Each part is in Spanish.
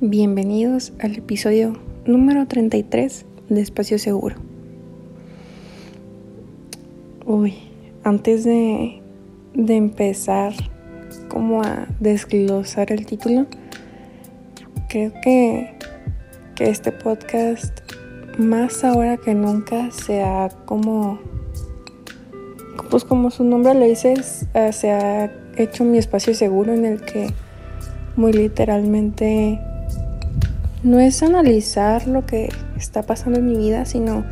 Bienvenidos al episodio número 33 de Espacio Seguro. Uy, antes de, de empezar como a desglosar el título, creo que, que este podcast más ahora que nunca se ha como pues como su nombre lo dice se ha hecho mi espacio seguro en el que muy literalmente no es analizar lo que está pasando en mi vida, sino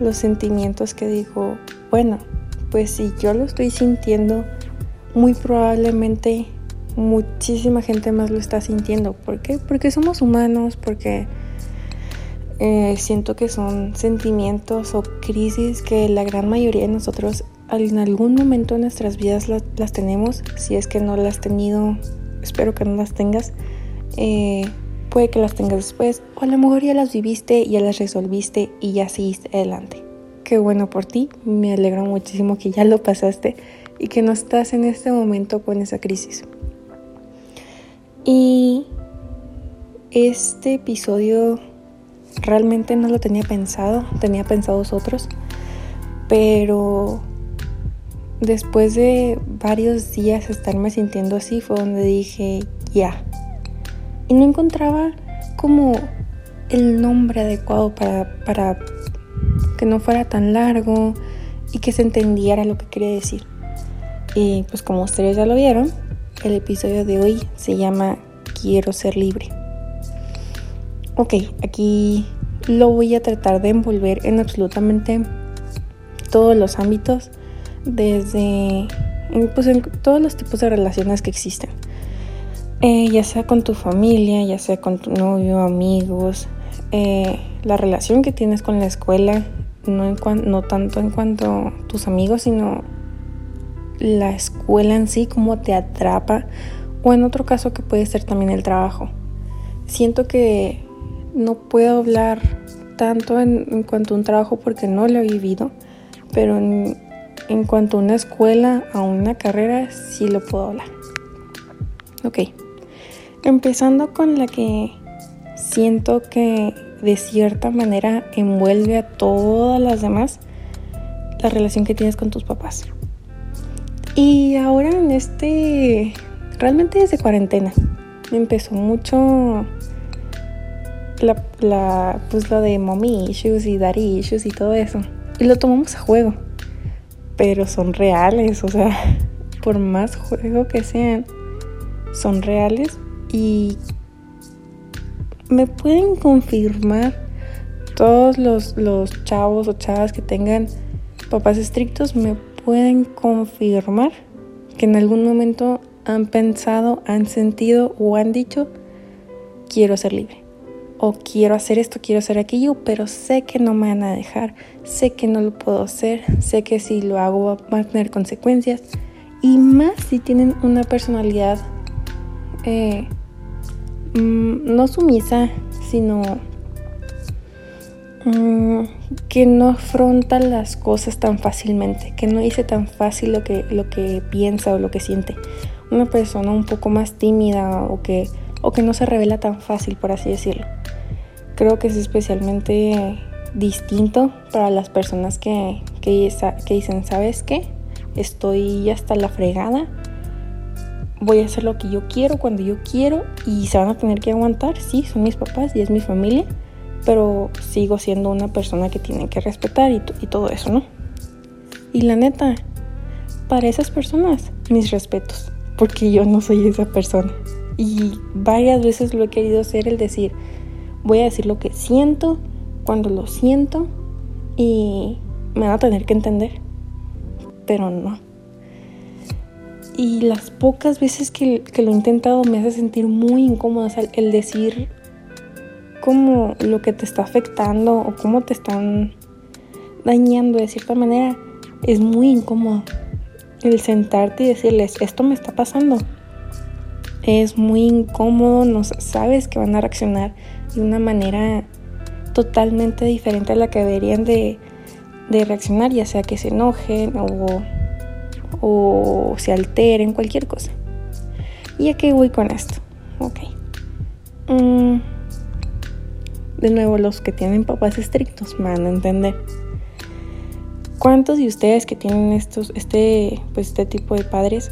los sentimientos que digo, bueno, pues si yo lo estoy sintiendo, muy probablemente muchísima gente más lo está sintiendo. ¿Por qué? Porque somos humanos, porque eh, siento que son sentimientos o crisis que la gran mayoría de nosotros en algún momento de nuestras vidas las, tenemos. Si es que no las has tenido, espero que no las tengas. Eh, puede que las tengas después o a lo mejor ya las viviste, ya las resolviste y ya seguiste adelante. Qué bueno por ti, me alegro muchísimo que ya lo pasaste y que no estás en este momento con esa crisis. Y este episodio realmente no lo tenía pensado, tenía pensados otros, pero después de varios días estarme sintiendo así fue donde dije, ya, y no encontraba como el nombre adecuado para, para que no fuera tan largo y que se entendiera lo que quería decir. Y pues como ustedes ya lo vieron, el episodio de hoy se llama Quiero ser libre. Ok, aquí lo voy a tratar de envolver en absolutamente todos los ámbitos, desde pues en todos los tipos de relaciones que existen. Eh, ya sea con tu familia, ya sea con tu novio, amigos, eh, la relación que tienes con la escuela, no, tanto en cuanto a tus amigos, sino la escuela en sí, cómo te atrapa, o en otro caso que puede ser también el trabajo. Siento que no puedo hablar tanto en, cuanto a un trabajo porque no lo he vivido, pero en, en cuanto a una escuela, a una carrera, sí lo puedo hablar. Ok. Empezando con la que siento que de cierta manera envuelve a todas las demás, la relación que tienes con tus papás. Y ahora en este, realmente desde cuarentena, empezó mucho la, la, pues lo de mommy y daddy issues y todo eso. Y lo tomamos a juego. Pero son reales, o sea, por más juego que sean, son reales y me pueden confirmar todos los, chavos o chavas que tengan papás estrictos, me pueden confirmar que en algún momento han pensado, han sentido o han dicho, quiero ser libre. O quiero hacer esto, quiero hacer aquello, pero sé que no me van a dejar, sé que no lo puedo hacer, sé que si lo hago va a tener consecuencias. Y más si tienen una personalidad eh, Mm, no sumisa, sino mm, que no afronta las cosas tan fácilmente, que no dice tan fácil lo que, lo que piensa o lo que siente. Una persona un poco más tímida o que, o que no se revela tan fácil, por así decirlo. Creo que es especialmente distinto para las personas que, que, que dicen, ¿sabes qué? Estoy hasta la fregada voy a hacer lo que yo quiero cuando yo quiero y se van a tener que aguantar, sí, son mis papás y es mi familia, pero sigo siendo una persona que tienen que respetar y, todo eso, ¿no? Y la neta, para esas personas, mis respetos, porque yo no soy esa persona. Y varias veces lo he querido hacer, el decir, voy a decir lo que siento, cuando lo siento, y me van a tener que entender. Pero no. Y las pocas veces que, lo he intentado me hace sentir muy incómoda. el decir cómo lo que te está afectando o cómo te están dañando de cierta manera es muy incómodo. El sentarte y decirles, esto me está pasando. Es muy incómodo, no sabes que van a reaccionar de una manera totalmente diferente a la que deberían de, de reaccionar, ya sea que se enojen o o se alteren, cualquier cosa. ¿Y a qué voy con esto? Ok. mm, de nuevo, los que tienen papás estrictos me van a entender. ¿Cuántos de ustedes que tienen estos, este, pues este tipo de padres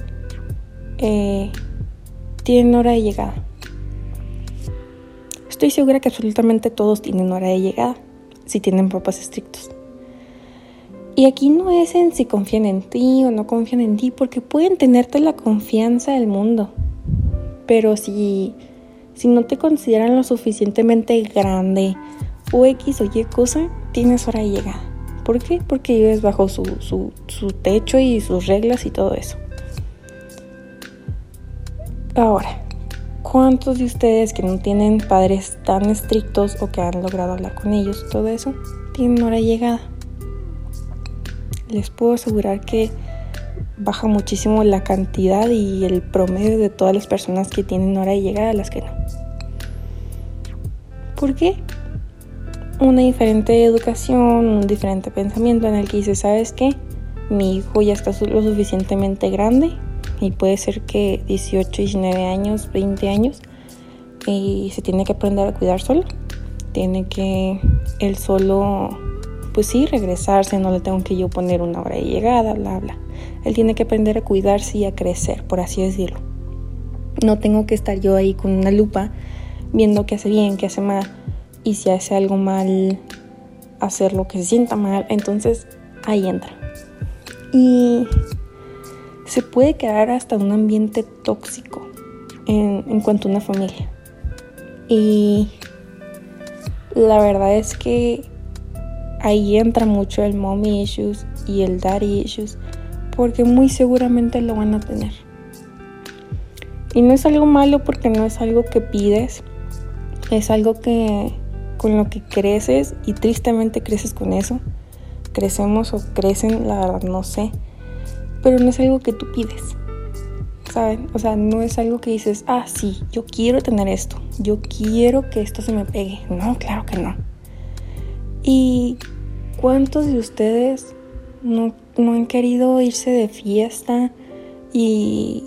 eh, tienen hora de llegada? Estoy segura que absolutamente todos tienen hora de llegada, si tienen papás estrictos. Y aquí no es en si confían en ti o no confían en ti, porque pueden tenerte la confianza del mundo. Pero si, si no te consideran lo suficientemente grande o X o Y cosa, tienes hora llegada. ¿Por qué? Porque vives bajo su, su, su techo y sus reglas y todo eso. Ahora, ¿cuántos de ustedes que no tienen padres tan estrictos o que han logrado hablar con ellos, todo eso, tienen hora llegada? Les puedo asegurar que baja muchísimo la cantidad y el promedio de todas las personas que tienen hora de llegada a las que no. ¿Por qué? Una diferente educación, un diferente pensamiento en el que dice, ¿sabes qué? Mi hijo ya está lo suficientemente grande y puede ser que 18, 19 años, 20 años y se tiene que aprender a cuidar solo. Tiene que él solo pues sí, regresarse, no le tengo que yo poner una hora de llegada, bla, bla. Él tiene que aprender a cuidarse y a crecer, por así decirlo. No tengo que estar yo ahí con una lupa viendo qué hace bien, qué hace mal. Y si hace algo mal, hacer lo que se sienta mal. Entonces ahí entra. Y se puede quedar hasta un ambiente tóxico en, en cuanto a una familia. Y la verdad es que ahí entra mucho el mommy issues y el daddy issues, porque muy seguramente lo van a tener. Y no es algo malo porque no es algo que pides, es algo que con lo que creces y tristemente creces con eso. Crecemos o crecen, la verdad no sé, pero no es algo que tú pides. ¿Saben? O sea, no es algo que dices, ah, sí, yo quiero tener esto, yo quiero que esto se me pegue. No, claro que no. Y ¿Cuántos de ustedes no, han querido irse de fiesta y,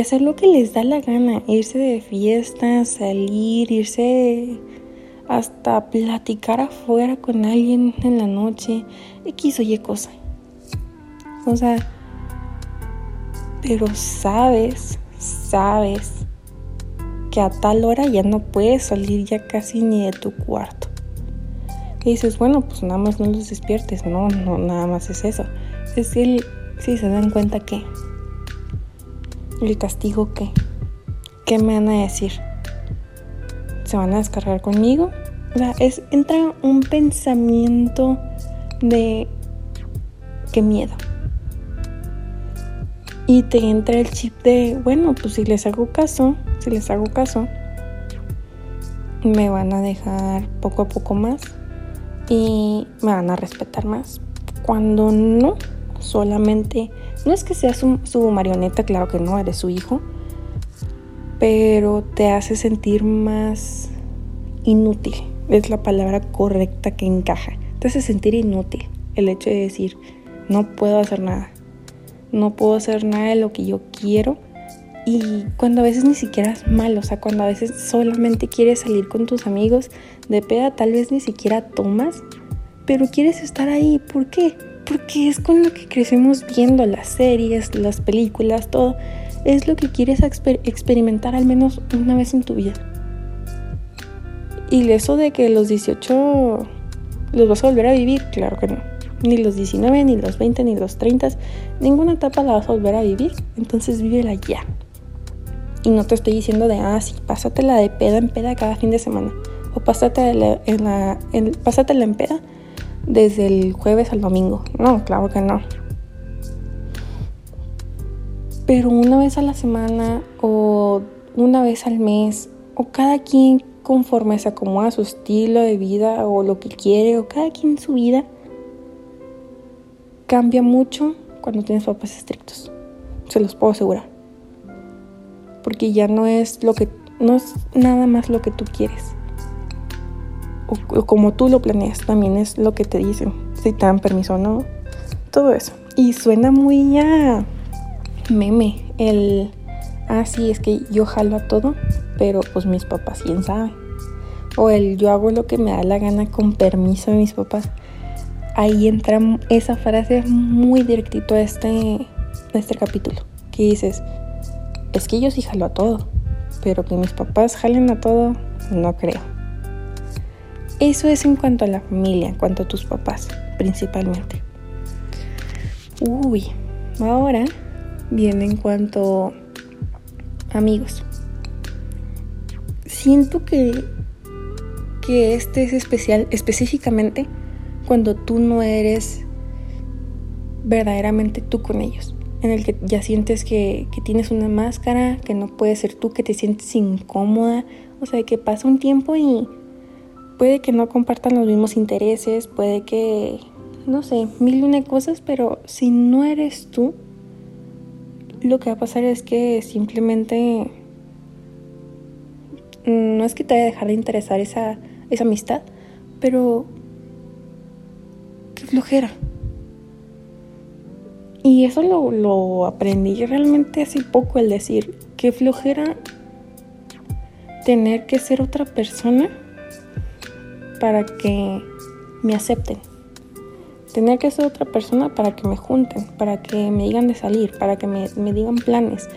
hacer lo que les da la gana? Irse de fiesta, salir, irse hasta platicar afuera con alguien en la noche, X o Y cosa. O sea, pero sabes, sabes que a tal hora ya no puedes salir ya casi ni de tu cuarto. Y dices, bueno, pues nada más no los despiertes. No, no, nada más es eso. Es que si se dan cuenta que el castigo que, ¿qué me van a decir? ¿Se van a descargar conmigo? O sea, es, entra un pensamiento de qué miedo. Y te entra el chip de, bueno, pues si les hago caso, si les hago caso, me van a dejar poco a poco más y me van a respetar más. Cuando no, solamente, no es que seas su, su marioneta, claro que no, eres su hijo, pero te hace sentir más inútil. Es la palabra correcta que encaja. Te hace sentir inútil el hecho de decir, no puedo hacer nada. No puedo hacer nada de lo que yo quiero y cuando a veces ni siquiera es malo, o sea, cuando a veces solamente quieres salir con tus amigos de peda, tal vez ni siquiera tomas, pero quieres estar ahí. ¿Por qué? Porque es con lo que crecemos viendo las series, las películas, todo. Es lo que quieres experimentar al menos una vez en tu vida. Y eso de que los 18 los vas a volver a vivir, claro que no. Ni los 19, ni los 20, ni los 30, ninguna etapa la vas a volver a vivir. Entonces vívela ya. Y no te estoy diciendo de, ah, sí, pásatela de peda en peda cada fin de semana. O pásatela en la, en, pásatela en peda desde el jueves al domingo. No, claro que no. Pero una vez a la semana o una vez al mes o cada quien conforme se acomoda su estilo de vida o lo que quiere o cada quien su vida cambia mucho cuando tienes papás estrictos. Se los puedo asegurar porque ya no es lo que no es nada más lo que tú quieres o, como tú lo planeas también es lo que te dicen si te dan permiso o no todo eso y suena muy a meme el ah sí es que yo jalo a todo pero pues mis papás, quién sabe. O el yo hago lo que me da la gana con permiso de mis papás. Ahí entra esa frase muy directito a este, a este capítulo. Que dices, es que yo sí jalo a todo, pero que mis papás jalen a todo, no creo. Eso es en cuanto a la familia, en cuanto a tus papás, principalmente. Uy, ahora viene en cuanto amigos. Siento que, que este es especial específicamente cuando tú no eres verdaderamente tú con ellos. En el que ya sientes que, que tienes una máscara, que no puedes ser tú, que te sientes incómoda. O sea, que pasa un tiempo y puede que no compartan los mismos intereses, puede que, no sé, mil y una cosas, pero si no eres tú, lo que va a pasar es que simplemente no es que te vaya a dejar de interesar esa, esa amistad, pero qué flojera. Y eso lo, lo aprendí realmente hace poco, el decir, qué flojera tener que ser otra persona para que me acepten. Tener que ser otra persona para que me junten, para que me digan de salir, para que me, digan planes.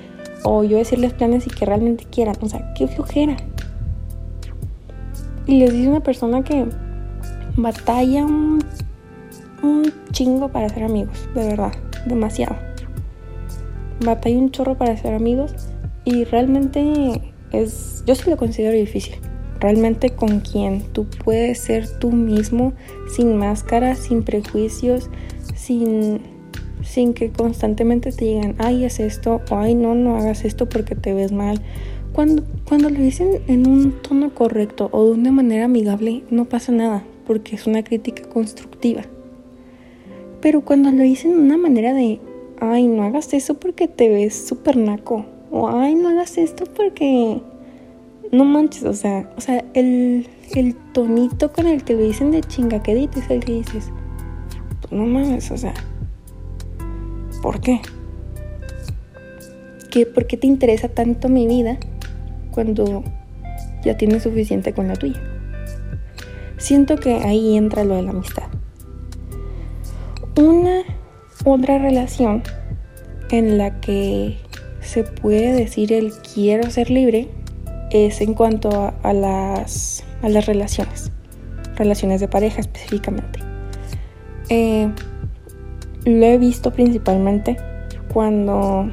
O yo decirles planes y que realmente quieran. O sea, qué flojera. Y les dice una persona que batalla un chingo para ser amigos, de verdad, demasiado. Batalla un chorro para ser amigos y realmente es, yo sí lo considero difícil realmente con quien tú puedes ser tú mismo, sin máscara, sin prejuicios, sin, sin que constantemente te digan, ay, haz esto, o ay, no, no hagas esto porque te ves mal. Cuando, cuando lo dicen en un tono correcto o de una manera amigable, no pasa nada, porque es una crítica constructiva. Pero cuando lo dicen de una manera de, ay, no hagas eso porque te ves súper naco, o ay, no hagas esto porque no manches, o sea, o sea, el, el tonito con el que lo dicen de chingaquedito es el que dices, pues no mames, o sea, ¿por qué? ¿Qué? ¿Por qué te interesa tanto mi vida cuando ya tienes suficiente con la tuya? Siento que ahí entra lo de la amistad. Una otra relación en la que se puede decir el quiero ser libre es en cuanto a, las, a las relaciones, relaciones de pareja específicamente. Eh, lo he visto principalmente cuando,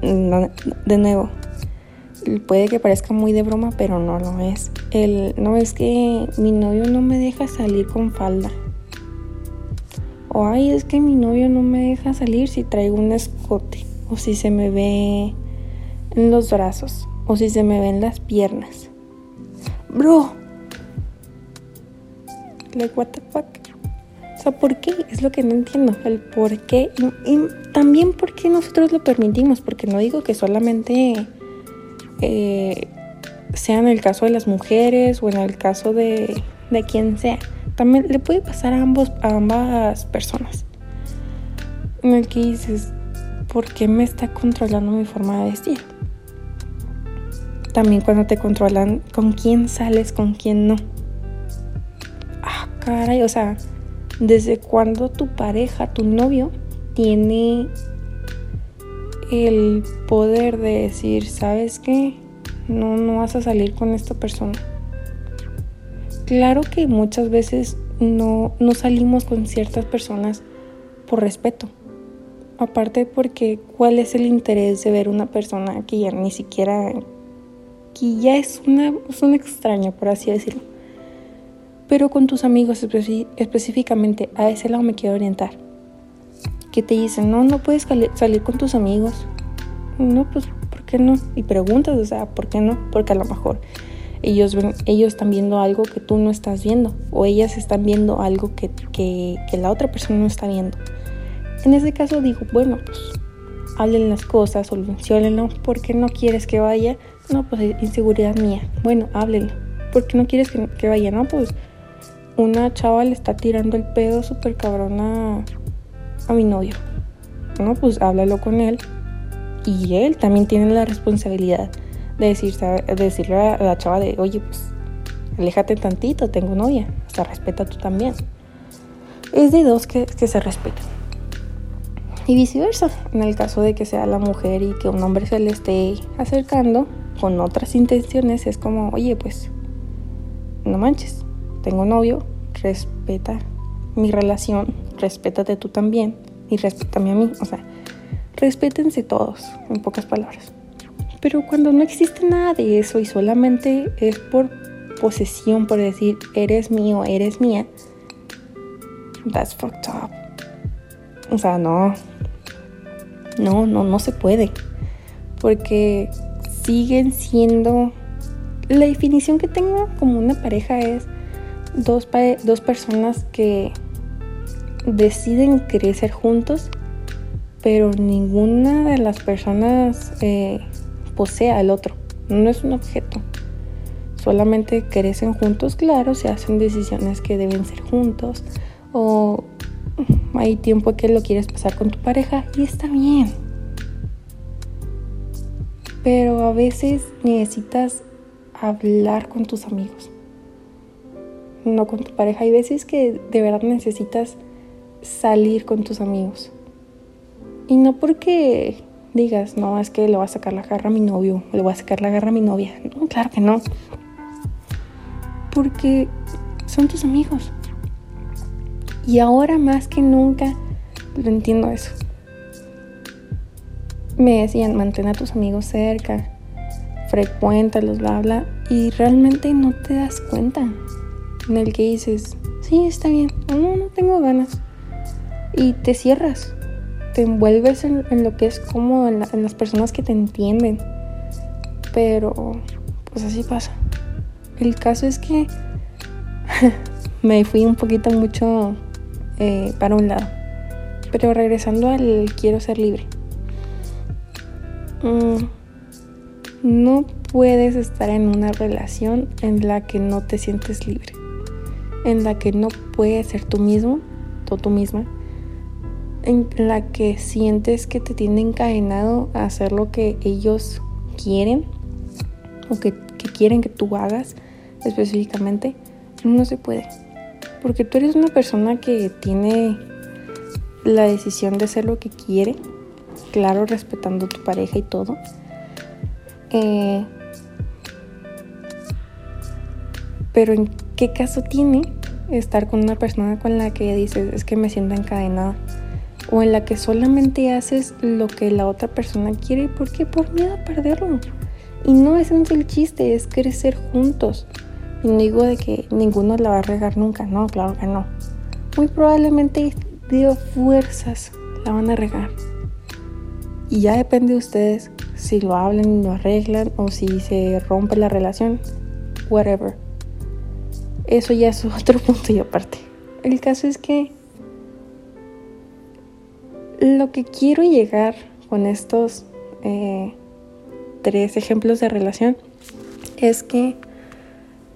de nuevo, puede que parezca muy de broma, pero no lo es. El, no es que mi novio no me deja salir con falda. O ay, es que mi novio no me deja salir si traigo un escote o si se me ve en los brazos o si se me ven las piernas. Bro. Like, what the fuck? O sea, ¿por qué? Es lo que no entiendo. El por qué. Y, también por qué nosotros lo permitimos. Porque no digo que solamente eh, sea en el caso de las mujeres o en el caso de, de quien sea. También le puede pasar a, ambos, a ambas personas. En el que dices, ¿por qué me está controlando mi forma de vestir? También cuando te controlan con quién sales, con quién no. Ah, caray, o sea, desde cuando tu pareja, tu novio, tiene el poder de decir, ¿sabes qué? No, no vas a salir con esta persona. Claro que muchas veces no, no salimos con ciertas personas por respeto. Aparte porque cuál es el interés de ver una persona que ya ni siquiera y ya es una, es un extraño, por así decirlo. Pero con tus amigos específicamente, a ese lado me quiero orientar. Que te dicen, no, no puedes salir con tus amigos. No, pues, ¿por qué no? Y preguntas, o sea, ¿por qué no? Porque a lo mejor ellos, ven, ellos están viendo algo que tú no estás viendo. O ellas están viendo algo que, que, que la otra persona no está viendo. En ese caso digo, bueno, pues hablen las cosas, solucionenlo. ¿Por qué no quieres que vaya? No, pues inseguridad mía. Bueno, háblenlo. ¿Por qué no quieres que, vaya? No, pues una chava le está tirando el pedo súper cabrón a, a mi novio. No, pues háblalo con él. Y él también tiene la responsabilidad de, decirle a la chava de, oye, pues, aléjate tantito, tengo novia, hasta respeta tú también. Es de dos que, que se respetan. Y viceversa, en el caso de que sea la mujer y que un hombre se le esté acercando con otras intenciones, es como, oye, pues, no manches, tengo novio, respeta mi relación, respétate tú también y respétame a mí. O sea, respétense todos, en pocas palabras. Pero cuando no existe nada de eso y solamente es por posesión, por decir, eres mío, eres mía, that's fucked up. O sea, no, no, no, no se puede. Porque siguen siendo... La definición que tengo como una pareja es dos, dos personas que deciden crecer juntos, pero ninguna de las personas eh, posee al otro. No es un objeto. Solamente crecen juntos, claro, se hacen decisiones que deben ser juntos. O hay tiempo que lo quieres pasar con tu pareja y está bien. Pero a veces necesitas hablar con tus amigos, no con tu pareja. Hay veces que de verdad necesitas salir con tus amigos. Y no porque digas, no, es que le voy a sacar la garra a mi novio, le voy a sacar la garra a mi novia. No, claro que no. Porque son tus amigos. Y ahora más que nunca lo entiendo eso. Me decían, mantén a tus amigos cerca, frecuéntalos, bla, bla. Y realmente no te das cuenta en el que dices, sí, está bien, no, no tengo ganas. Y te cierras, te envuelves en, lo que es cómodo, en, las personas que te entienden. Pero, pues así pasa. El caso es que me fui un poquito mucho eh, para un lado. Pero regresando al quiero ser libre. Mm, no puedes estar en una relación en la que no te sientes libre. En la que no puedes ser tú mismo o tú misma. En la que sientes que te tienen encadenado a hacer lo que ellos quieren o que, quieren que tú hagas específicamente. No se puede. Porque tú eres una persona que tiene la decisión de hacer lo que quiere, claro, respetando tu pareja y todo. Eh, pero ¿en qué caso tiene estar con una persona con la que dices es que me siento encadenada? O en la que solamente haces lo que la otra persona quiere. ¿Por qué? Por miedo a perderlo. Y no es el chiste, es crecer juntos. Y no digo de que ninguno la va a regar nunca, no, claro que no. Muy probablemente dio fuerzas la van a regar. Y ya depende de ustedes si lo hablan y lo arreglan o si se rompe la relación, whatever. Eso ya es otro punto y aparte. El caso es que lo que quiero llegar con estos eh, tres ejemplos de relación es que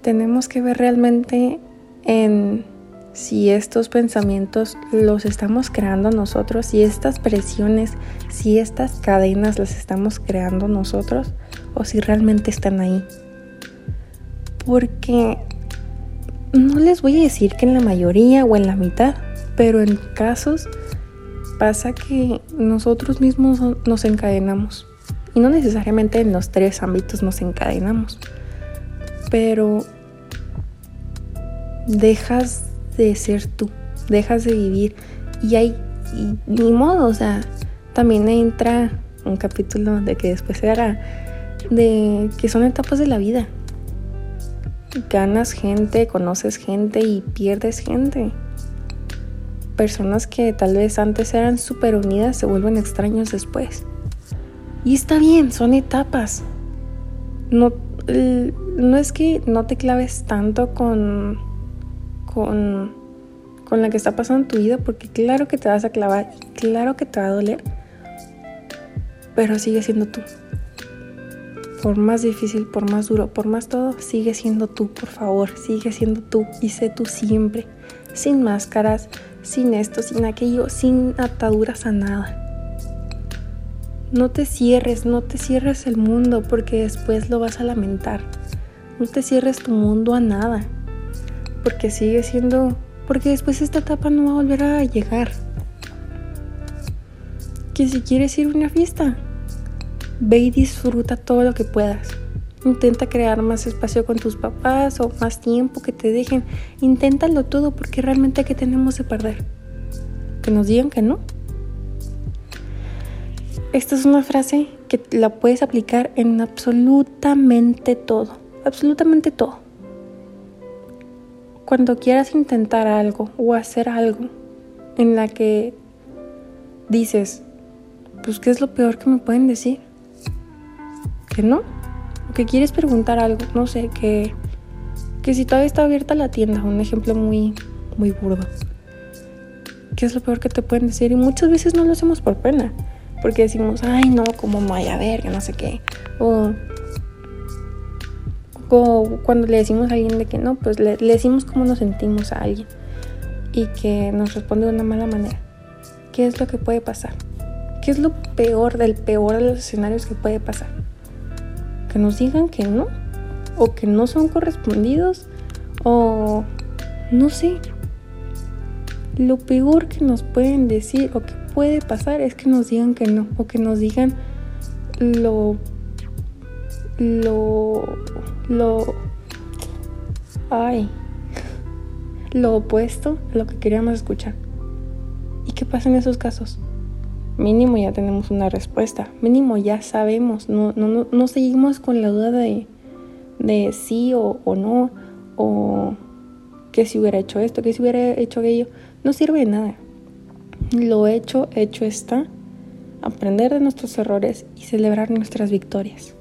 tenemos que ver realmente en si estos pensamientos los estamos creando nosotros, si estas presiones, si estas cadenas las estamos creando nosotros o si realmente están ahí. Porque no les voy a decir que en la mayoría o en la mitad, pero en casos pasa que nosotros mismos nos encadenamos. Y no necesariamente en los tres ámbitos nos encadenamos pero dejas de ser tú, dejas de vivir y hay ni modo, o sea, también entra un capítulo de que después se hará de que son etapas de la vida. Ganas gente, conoces gente y pierdes gente. Personas que tal vez antes eran súper unidas se vuelven extraños después. Y está bien, son etapas. No no es que no te claves tanto con, con, con la que está pasando en tu vida, porque claro que te vas a clavar claro que te va a doler, pero sigue siendo tú. Por más difícil, por más duro, por más todo, sigue siendo tú, por favor, sigue siendo tú y sé tú siempre, sin máscaras, sin esto, sin aquello, sin ataduras a nada. No te cierres, no te cierres el mundo porque después lo vas a lamentar. No te cierres tu mundo a nada. Porque sigue siendo... Porque después esta etapa no va a volver a llegar. Que si quieres ir a una fiesta, ve y disfruta todo lo que puedas. Intenta crear más espacio con tus papás o más tiempo que te dejen. Inténtalo todo porque realmente ¿qué tenemos de perder? Que nos digan que no. Esta es una frase que la puedes aplicar en absolutamente todo, absolutamente todo. Cuando quieras intentar algo o hacer algo en la que dices, pues ¿qué es lo peor que me pueden decir? Que no. O que quieres preguntar algo, no sé, que, que si todavía está abierta la tienda, un ejemplo muy, muy burdo. ¿Qué es lo peor que te pueden decir? Y muchas veces no lo hacemos por pena porque decimos, ay, no, ¿cómo me vaya a ver? Que no sé qué. O, cuando le decimos a alguien de que no, pues le, decimos cómo nos sentimos a alguien y que nos responde de una mala manera. ¿Qué es lo que puede pasar? ¿Qué es lo peor del peor de los escenarios que puede pasar? Que nos digan que no, o que no son correspondidos, o no sé. Lo peor que nos pueden decir o que puede pasar es que nos digan que no o que nos digan lo lo lo ay lo opuesto a lo que queríamos escuchar. ¿Y qué pasa en esos casos? Mínimo ya tenemos una respuesta, mínimo ya sabemos, no, no, no, seguimos con la duda de, de sí o, o no, o que si hubiera hecho esto, que si hubiera hecho aquello, no sirve de nada. Lo hecho, hecho está. Aprender de nuestros errores y celebrar nuestras victorias.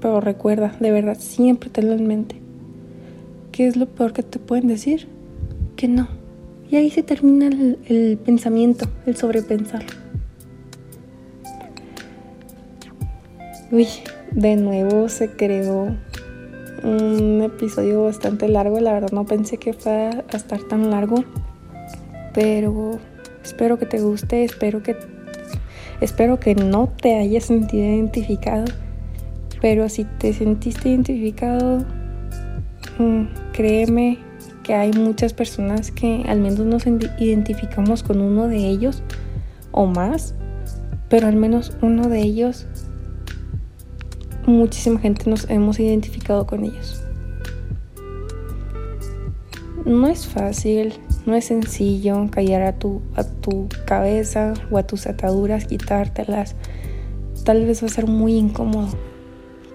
Pero recuerda, de verdad, siempre tenlo en mente. ¿Qué es lo peor que te pueden decir? Que no. Y ahí se termina el, pensamiento, el sobrepensar. Uy, de nuevo se creó un episodio bastante largo. La verdad no pensé que fuera a estar tan largo pero espero que te guste, espero que espero que no te hayas sentido identificado, pero si te sentiste identificado, mm, créeme que hay muchas personas que al menos nos identificamos con uno de ellos o más, pero al menos uno de ellos muchísima gente nos hemos identificado con ellos. No es fácil, no es sencillo callar a tu, a tu cabeza o a tus ataduras, quitártelas. Tal vez va a ser muy incómodo.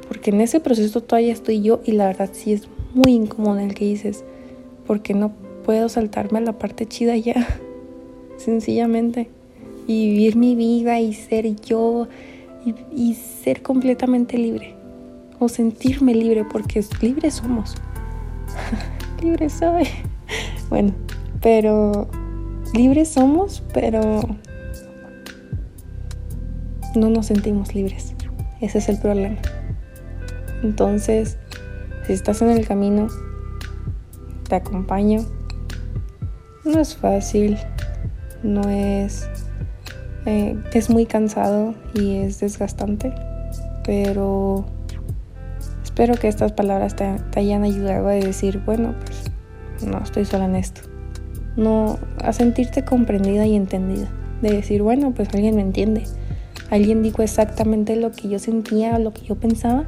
Porque en ese proceso todavía estoy yo y la verdad sí es muy incómodo el que dices, porque no puedo saltarme a la parte chida ya, sencillamente. Y vivir mi vida y ser yo y, y ser completamente libre. O sentirme libre, porque libres somos. libre soy. bueno, pero libres somos, pero no nos sentimos libres. Ese es el problema. Entonces, si estás en el camino, te acompaño. No es fácil, no es... Eh, es muy cansado y es desgastante, pero espero que estas palabras te, te hayan ayudado a decir, bueno, pues no estoy sola en esto no a sentirte comprendida y entendida, de decir, bueno, pues alguien me entiende, alguien dijo exactamente lo que yo sentía, lo que yo pensaba,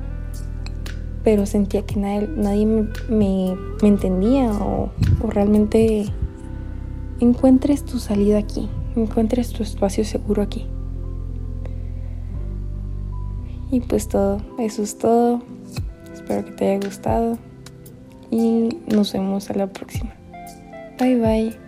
pero sentía que nadie, nadie me, entendía o, o realmente encuentres tu salida aquí, encuentres tu espacio seguro aquí. Y pues todo, eso es todo. Espero que te haya gustado y nos vemos a la próxima. Bye bye.